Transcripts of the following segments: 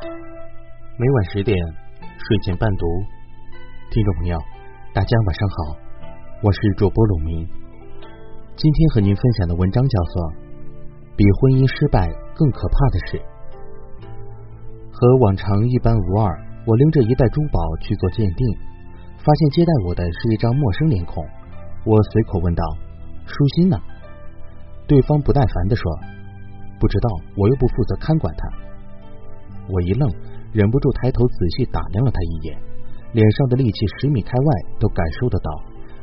每晚十点睡前伴读，听众朋友，大家晚上好，我是主播鲁明。今天和您分享的文章叫做《比婚姻失败更可怕的是》。和往常一般无二，我拎着一袋珠宝去做鉴定，发现接待我的是一张陌生脸孔。我随口问道：“舒心呢？”对方不耐烦的说：“不知道，我又不负责看管他。”我一愣，忍不住抬头仔细打量了他一眼，脸上的戾气十米开外都感受得到。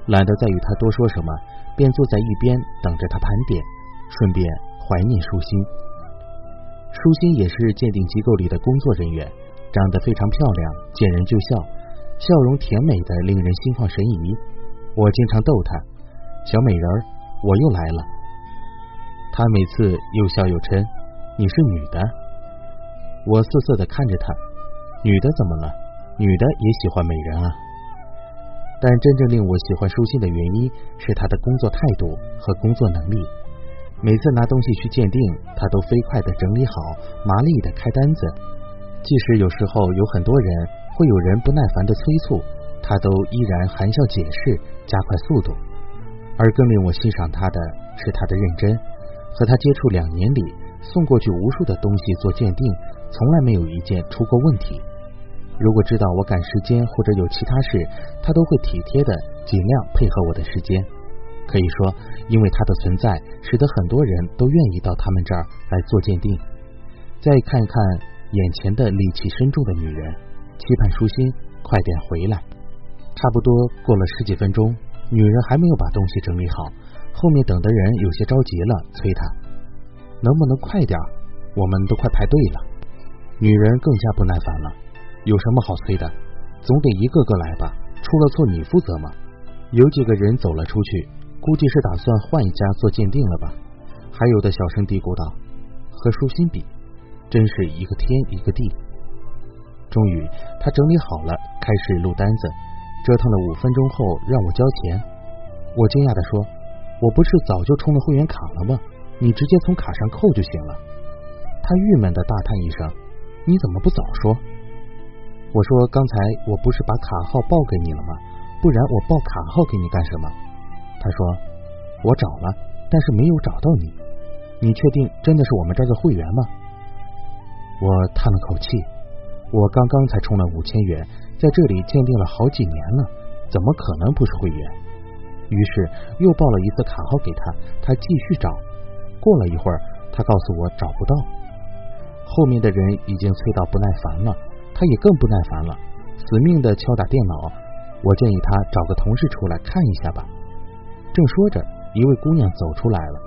懒得再与他多说什么，便坐在一边等着他盘点，顺便怀念舒心。舒心也是鉴定机构里的工作人员，长得非常漂亮，见人就笑，笑容甜美的令人心旷神怡。我经常逗她：“小美人儿，我又来了。”她每次又笑又嗔：“你是女的？”我涩涩的看着他，女的怎么了？女的也喜欢美人啊。但真正令我喜欢舒心的原因是她的工作态度和工作能力。每次拿东西去鉴定，她都飞快的整理好，麻利的开单子。即使有时候有很多人，会有人不耐烦的催促，她都依然含笑解释，加快速度。而更令我欣赏她的是她的认真。和她接触两年里，送过去无数的东西做鉴定。从来没有一件出过问题。如果知道我赶时间或者有其他事，他都会体贴的尽量配合我的时间。可以说，因为他的存在，使得很多人都愿意到他们这儿来做鉴定。再看看眼前的戾气深重的女人，期盼舒心快点回来。差不多过了十几分钟，女人还没有把东西整理好，后面等的人有些着急了，催她能不能快点？我们都快排队了。女人更加不耐烦了，有什么好催的？总得一个个来吧？出了错你负责吗？有几个人走了出去，估计是打算换一家做鉴定了吧？还有的小声嘀咕道：“和舒心比，真是一个天一个地。”终于，他整理好了，开始录单子。折腾了五分钟后，让我交钱。我惊讶的说：“我不是早就充了会员卡了吗？你直接从卡上扣就行了。”他郁闷的大叹一声。你怎么不早说？我说刚才我不是把卡号报给你了吗？不然我报卡号给你干什么？他说我找了，但是没有找到你。你确定真的是我们这儿的会员吗？我叹了口气，我刚刚才充了五千元，在这里鉴定了好几年了，怎么可能不是会员？于是又报了一次卡号给他，他继续找。过了一会儿，他告诉我找不到。后面的人已经催到不耐烦了，他也更不耐烦了，死命的敲打电脑。我建议他找个同事出来看一下吧。正说着，一位姑娘走出来了，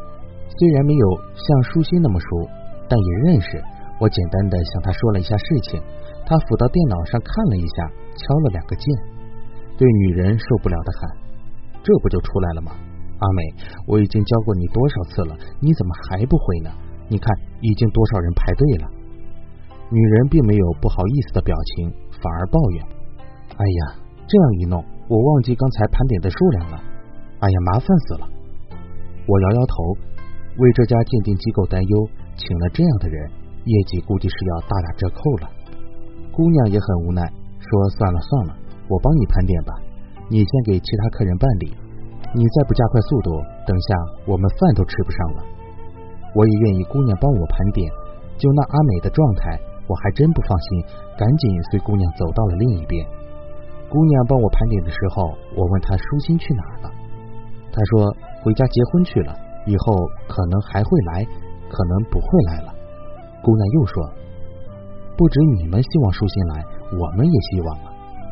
虽然没有像舒心那么熟，但也认识。我简单的向她说了一下事情，她抚到电脑上看了一下，敲了两个键，对女人受不了的喊：“这不就出来了吗？阿美，我已经教过你多少次了，你怎么还不会呢？”你看，已经多少人排队了？女人并没有不好意思的表情，反而抱怨：“哎呀，这样一弄，我忘记刚才盘点的数量了。哎呀，麻烦死了！”我摇摇头，为这家鉴定机构担忧，请了这样的人，业绩估计是要大打折扣了。姑娘也很无奈，说：“算了算了，我帮你盘点吧，你先给其他客人办理。你再不加快速度，等下我们饭都吃不上了。”我也愿意姑娘帮我盘点，就那阿美的状态，我还真不放心，赶紧随姑娘走到了另一边。姑娘帮我盘点的时候，我问她舒心去哪儿了，她说回家结婚去了，以后可能还会来，可能不会来了。姑娘又说，不止你们希望舒心来，我们也希望啊。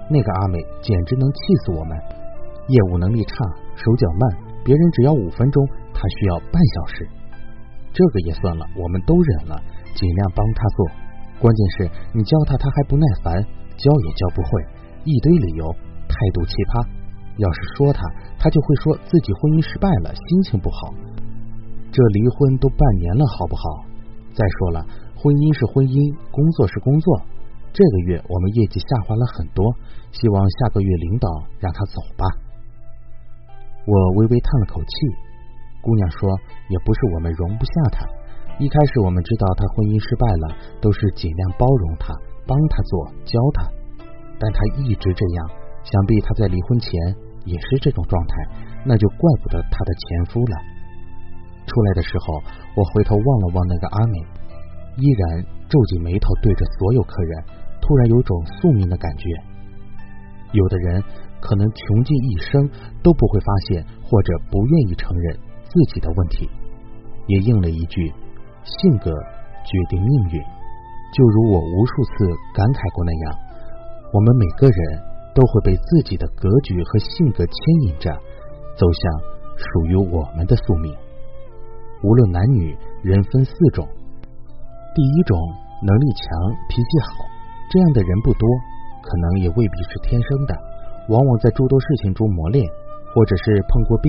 那个阿美简直能气死我们，业务能力差，手脚慢，别人只要五分钟，她需要半小时。这个也算了，我们都忍了，尽量帮他做。关键是你教他，他还不耐烦，教也教不会，一堆理由，态度奇葩。要是说他，他就会说自己婚姻失败了，心情不好。这离婚都半年了，好不好？再说了，婚姻是婚姻，工作是工作。这个月我们业绩下滑了很多，希望下个月领导让他走吧。我微微叹了口气。姑娘说：“也不是我们容不下他，一开始我们知道他婚姻失败了，都是尽量包容他，帮他做，教他。但他一直这样，想必他在离婚前也是这种状态，那就怪不得他的前夫了。出来的时候，我回头望了望那个阿美，依然皱紧眉头对着所有客人，突然有种宿命的感觉。有的人可能穷尽一生都不会发现，或者不愿意承认自己的问题，也应了一句：性格决定命运。就如我无数次感慨过那样，我们每个人都会被自己的格局和性格牵引着，走向属于我们的宿命。无论男女，人分四种。第一种，能力强、脾气好，这样的人不多，可能也未必是天生的，往往在诸多事情中磨练，或者是碰过壁，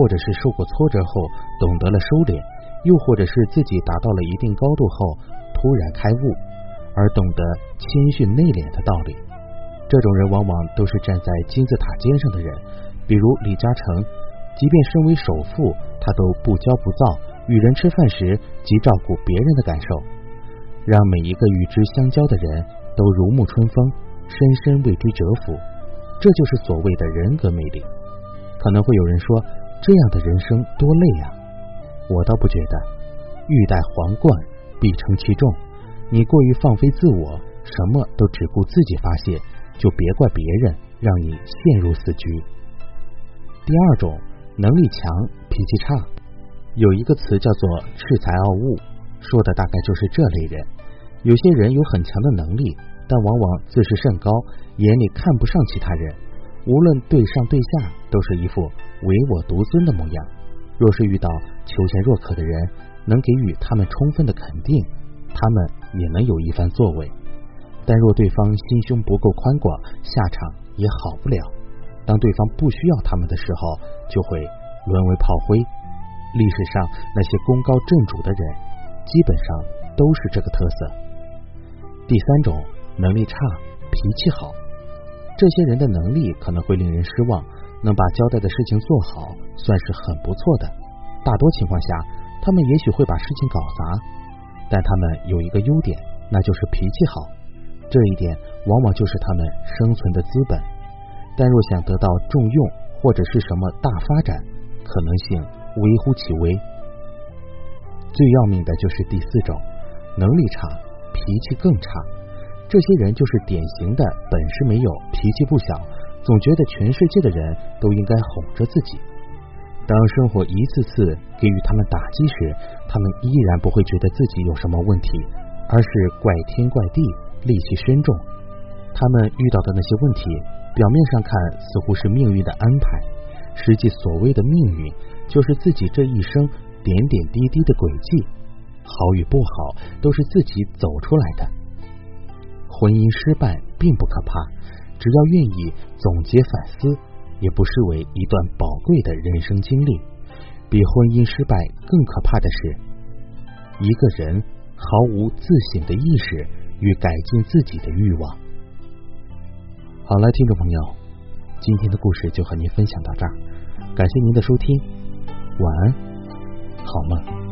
或者是受过挫折后懂得了收敛，又或者是自己达到了一定高度后突然开悟，而懂得谦逊内敛的道理。这种人往往都是站在金字塔尖上的人，比如李嘉诚。即便身为首富，他都不骄不躁，与人吃饭时即照顾别人的感受，让每一个与之相交的人都如沐春风，深深为之折服。这就是所谓的人格魅力。可能会有人说，这样的人生多累啊！我倒不觉得。欲戴皇冠，必承其重。你过于放飞自我，什么都只顾自己发泄，就别怪别人让你陷入死局。第二种。能力强，脾气差，有一个词叫做恃才傲物，说的大概就是这类人。有些人有很强的能力，但往往自视甚高，眼里看不上其他人，无论对上对下都是一副唯我独尊的模样。若是遇到求贤若渴的人，能给予他们充分的肯定，他们也能有一番作为。但若对方心胸不够宽广，下场也好不了。当对方不需要他们的时候，就会沦为炮灰。历史上那些功高震主的人，基本上都是这个特色。第三种，能力差，脾气好。这些人的能力可能会令人失望，能把交代的事情做好，算是很不错的。大多情况下，他们也许会把事情搞砸，但他们有一个优点，那就是脾气好。这一点往往就是他们生存的资本。但若想得到重用或者是什么大发展，可能性微乎其微。最要命的就是第四种，能力差，脾气更差。这些人就是典型的本事没有，脾气不小，总觉得全世界的人都应该哄着自己。当生活一次次给予他们打击时，他们依然不会觉得自己有什么问题，而是怪天怪地，戾气深重。他们遇到的那些问题。表面上看似乎是命运的安排，实际所谓的命运就是自己这一生点点滴滴的轨迹，好与不好都是自己走出来的。婚姻失败并不可怕，只要愿意总结反思，也不失为一段宝贵的人生经历。比婚姻失败更可怕的是，一个人毫无自省的意识与改进自己的欲望。好了，听众朋友，今天的故事就和您分享到这儿，感谢您的收听，晚安，好梦。